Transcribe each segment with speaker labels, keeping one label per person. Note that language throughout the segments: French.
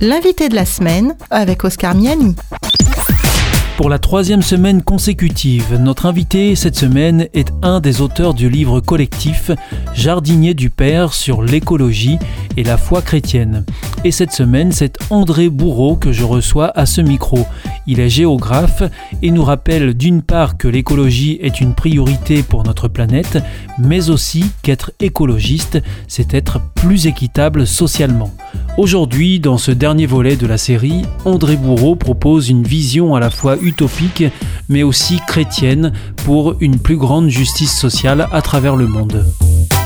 Speaker 1: L'invité de la semaine avec Oscar Miani.
Speaker 2: Pour la troisième semaine consécutive, notre invité cette semaine est un des auteurs du livre collectif Jardinier du Père sur l'écologie et la foi chrétienne. Et cette semaine, c'est André Bourreau que je reçois à ce micro. Il est géographe et nous rappelle d'une part que l'écologie est une priorité pour notre planète, mais aussi qu'être écologiste, c'est être plus équitable socialement. Aujourd'hui, dans ce dernier volet de la série, André Bourreau propose une vision à la fois utopique mais aussi chrétienne pour une plus grande justice sociale à travers le monde.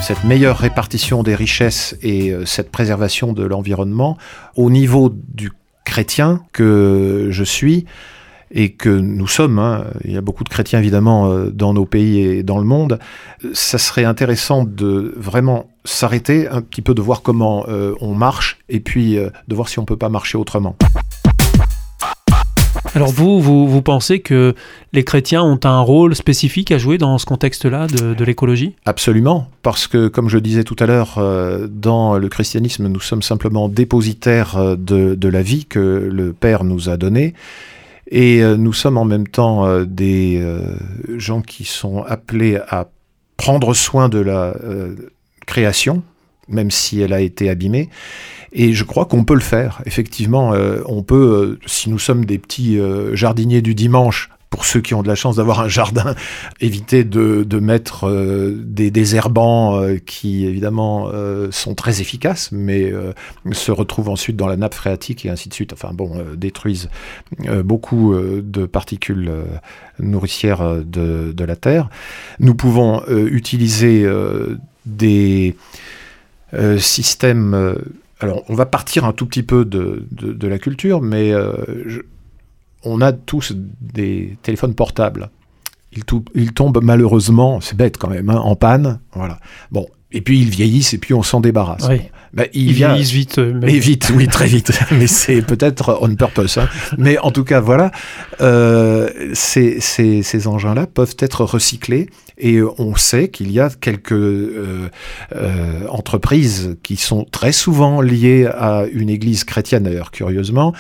Speaker 3: Cette meilleure répartition des richesses et euh, cette préservation de l'environnement au niveau du chrétien que je suis et que nous sommes, hein, il y a beaucoup de chrétiens évidemment euh, dans nos pays et dans le monde, ça serait intéressant de vraiment s'arrêter un petit peu, de voir comment euh, on marche et puis de voir si on peut pas marcher autrement.
Speaker 2: Alors vous, vous, pensez que les chrétiens ont un rôle spécifique à jouer dans ce contexte-là de, l'écologie?
Speaker 3: Absolument, parce que comme je disais tout à l'heure, euh, dans le christianisme, nous sommes simplement dépositaires euh, de, la vie que le Père nous a donnée. Et euh, nous sommes en même temps des gens qui sont appelés à prendre soin de la création, même si elle a été abîmée. Et je crois qu'on peut le faire. Effectivement, euh, on peut, euh, si nous sommes des petits euh, jardiniers du dimanche, pour ceux qui ont de la chance d'avoir un jardin, éviter de, mettre des désherbants qui évidemment sont très efficaces, mais se retrouvent ensuite dans la nappe phréatique et ainsi de suite. Enfin bon, détruisent beaucoup de particules nourricières de, la terre. Nous pouvons utiliser des systèmes alors, on va partir un tout petit peu de, la culture, mais euh, on a tous des téléphones portables. Ils, tombent malheureusement, c'est bête quand même, hein, en panne. Voilà. Bon, et puis ils vieillissent et puis on s'en débarrasse.
Speaker 2: Oui.
Speaker 3: Bah,
Speaker 2: ils, vieillissent vite. Euh,
Speaker 3: mais... vite, oui, très vite. mais c'est peut-être on purpose. Hein. Mais en tout cas, voilà, euh, ces, ces, engins-là peuvent être recyclés et on sait qu'il y a quelques euh, entreprises qui sont très souvent liées à une église chrétienne, d'ailleurs, curieusement,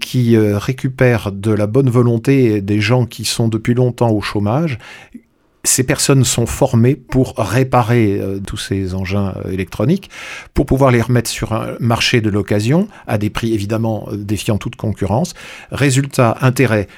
Speaker 3: qui récupèrent de la bonne volonté des gens qui sont depuis longtemps au chômage ces personnes sont formées pour réparer euh, tous ces engins euh, électroniques, pour pouvoir les remettre sur un marché de l'occasion, à des prix évidemment euh, défiant toute concurrence. Résultat, intérêt,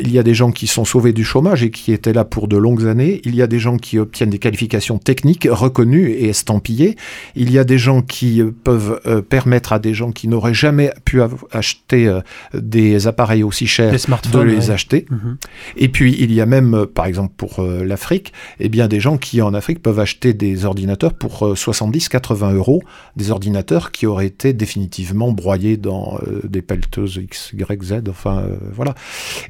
Speaker 3: il y a des gens qui sont sauvés du chômage et qui étaient là pour de longues années. Il y a des gens qui obtiennent des qualifications techniques reconnues et estampillées. Il y a des gens qui euh, peuvent euh, permettre à des gens qui n'auraient jamais pu acheter euh, des appareils aussi chers de les acheter. Mhm. Et puis il y a même, par exemple pour l'Afrique, eh bien des gens qui en Afrique peuvent acheter des ordinateurs pour 70-80 euros, des ordinateurs qui auraient été définitivement broyés dans des pelleteuses X, Y, Z. Enfin voilà.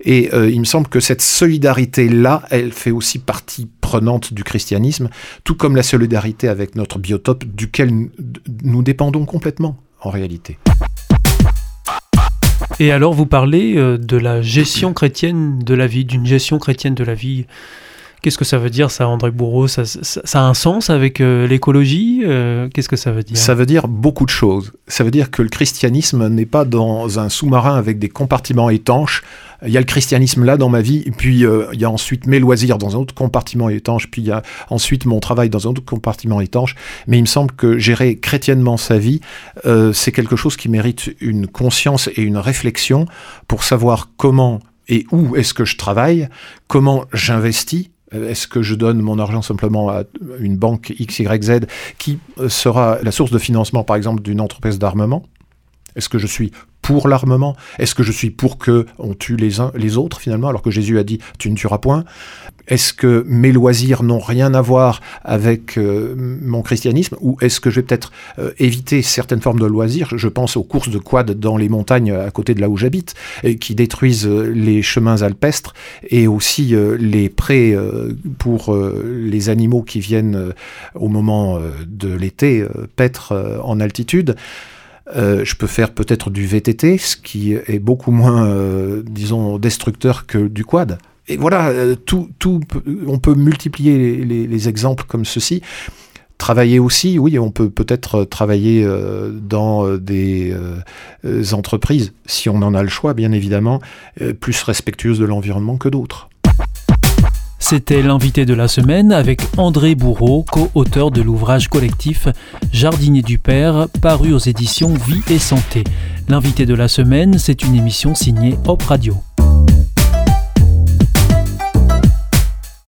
Speaker 3: Et euh, il me semble que cette solidarité-là, elle fait aussi partie prenante du christianisme, tout comme la solidarité avec notre biotope, duquel nous dépendons complètement en réalité.
Speaker 2: Et alors, vous parlez euh, de la gestion chrétienne de la vie, d'une gestion chrétienne de la vie. Qu'est-ce que ça veut dire, ça, André Bourreau? Ça, a un sens avec euh, l'écologie Qu'est-ce que ça veut dire?
Speaker 3: Ça veut dire beaucoup de choses. Ça veut dire que le christianisme n'est pas dans un sous-marin avec des compartiments étanches il y a le christianisme là dans ma vie, et puis euh, il y a ensuite mes loisirs dans un autre compartiment étanche, puis il y a ensuite mon travail dans un autre compartiment étanche. Mais il me semble que gérer chrétiennement sa vie, euh, c'est quelque chose qui mérite une conscience et une réflexion pour savoir comment et où est-ce que je travaille, comment j'investis, euh, est-ce que je donne mon argent simplement à une banque XYZ qui sera la source de financement, par exemple, d'une entreprise d'armement? Est-ce que je suis pour l'armement? Est-ce que je suis pour que on tue les uns les autres finalement alors que Jésus a dit tu ne tueras point? Est-ce que mes loisirs n'ont rien à voir avec euh, mon christianisme? Ou est-ce que je vais peut-être euh, éviter certaines formes de loisirs? Je pense aux courses de quad dans les montagnes à côté de là où j'habite qui détruisent euh, les chemins alpestres et aussi les prés pour les animaux qui viennent au moment de l'été paître en altitude. Euh, je peux faire peut-être du VTT, ce qui est beaucoup moins, euh, disons, destructeur que du quad. Et voilà, euh, tout, tout, on peut multiplier les, exemples comme ceci. Travailler aussi, oui, on peut peut-être travailler dans des entreprises, si on en a le choix, bien évidemment, plus respectueuses de l'environnement que d'autres.
Speaker 2: C'était l'invité de la semaine avec André Bourreau, co-auteur de l'ouvrage collectif Jardinier du Père, paru aux éditions Vie et Santé. L'invité de la semaine, c'est une émission signée Hop Radio.